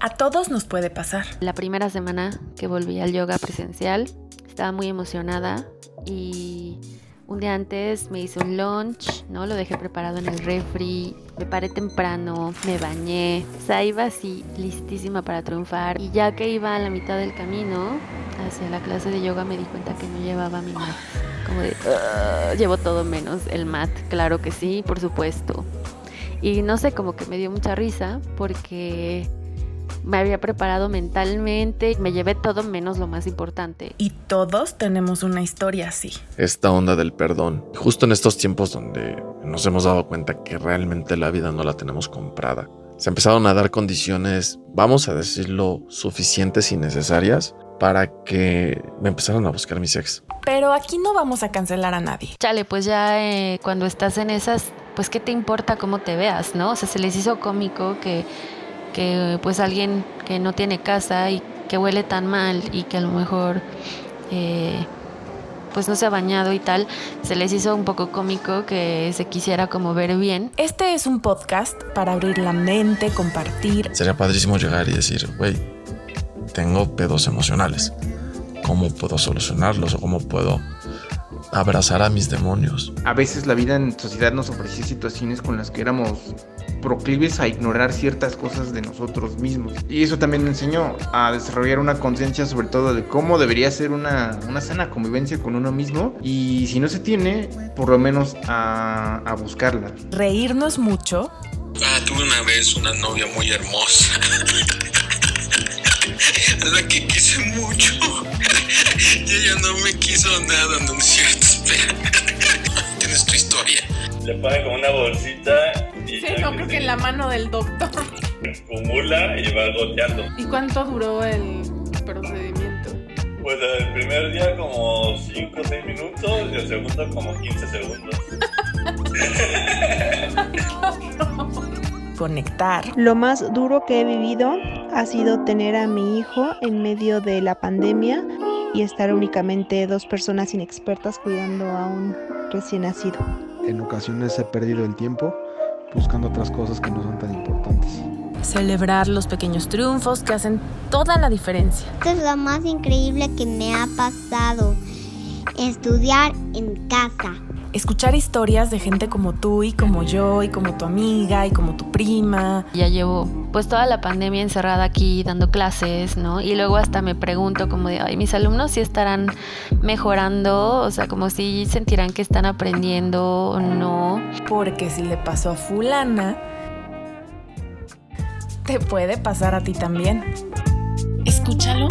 A todos nos puede pasar. La primera semana que volví al yoga presencial, estaba muy emocionada y un día antes me hice un lunch, ¿no? Lo dejé preparado en el refri, me paré temprano, me bañé, o sea, iba así listísima para triunfar. Y ya que iba a la mitad del camino hacia la clase de yoga me di cuenta que no llevaba mi mat. Como de, llevo todo menos el mat, claro que sí, por supuesto. Y no sé, como que me dio mucha risa porque me había preparado mentalmente, me llevé todo menos lo más importante. Y todos tenemos una historia así. Esta onda del perdón, justo en estos tiempos donde nos hemos dado cuenta que realmente la vida no la tenemos comprada. Se empezaron a dar condiciones, vamos a decirlo, suficientes y necesarias para que me empezaran a buscar mis ex. Pero aquí no vamos a cancelar a nadie. Chale, pues ya eh, cuando estás en esas, pues qué te importa cómo te veas, ¿no? O sea, se les hizo cómico que que pues alguien que no tiene casa y que huele tan mal y que a lo mejor eh, pues no se ha bañado y tal, se les hizo un poco cómico que se quisiera como ver bien. Este es un podcast para abrir la mente, compartir. Sería padrísimo llegar y decir, güey, tengo pedos emocionales. ¿Cómo puedo solucionarlos o cómo puedo abrazar a mis demonios? A veces la vida en sociedad nos ofrecía situaciones con las que éramos proclives a ignorar ciertas cosas de nosotros mismos. Y eso también me enseñó a desarrollar una conciencia sobre todo de cómo debería ser una, una, sana convivencia con uno mismo. Y si no se tiene, por lo menos a, a buscarla. Reírnos mucho. Ah, tuve una vez una novia muy hermosa. a la que quise mucho. Y ella no me quiso nada, no es cierto. Tienes tu historia. Le pone como una bolsita Sí, no, creo que en la mano del doctor. Acumula y va goteando. ¿Y cuánto duró el procedimiento? Pues el primer día como 5 o 6 minutos y el segundo como 15 segundos. Conectar. Lo más duro que he vivido ha sido tener a mi hijo en medio de la pandemia y estar únicamente dos personas inexpertas cuidando a un recién nacido. En ocasiones he perdido el tiempo buscando otras cosas que no son tan importantes. Celebrar los pequeños triunfos que hacen toda la diferencia. Esto es lo más increíble que me ha pasado. Estudiar en casa. Escuchar historias de gente como tú y como yo y como tu amiga y como tu prima. Ya llevo pues toda la pandemia encerrada aquí dando clases, ¿no? Y luego hasta me pregunto como de, ay, mis alumnos sí estarán mejorando, o sea, como si sentirán que están aprendiendo o no. Porque si le pasó a fulana, te puede pasar a ti también. Escúchalo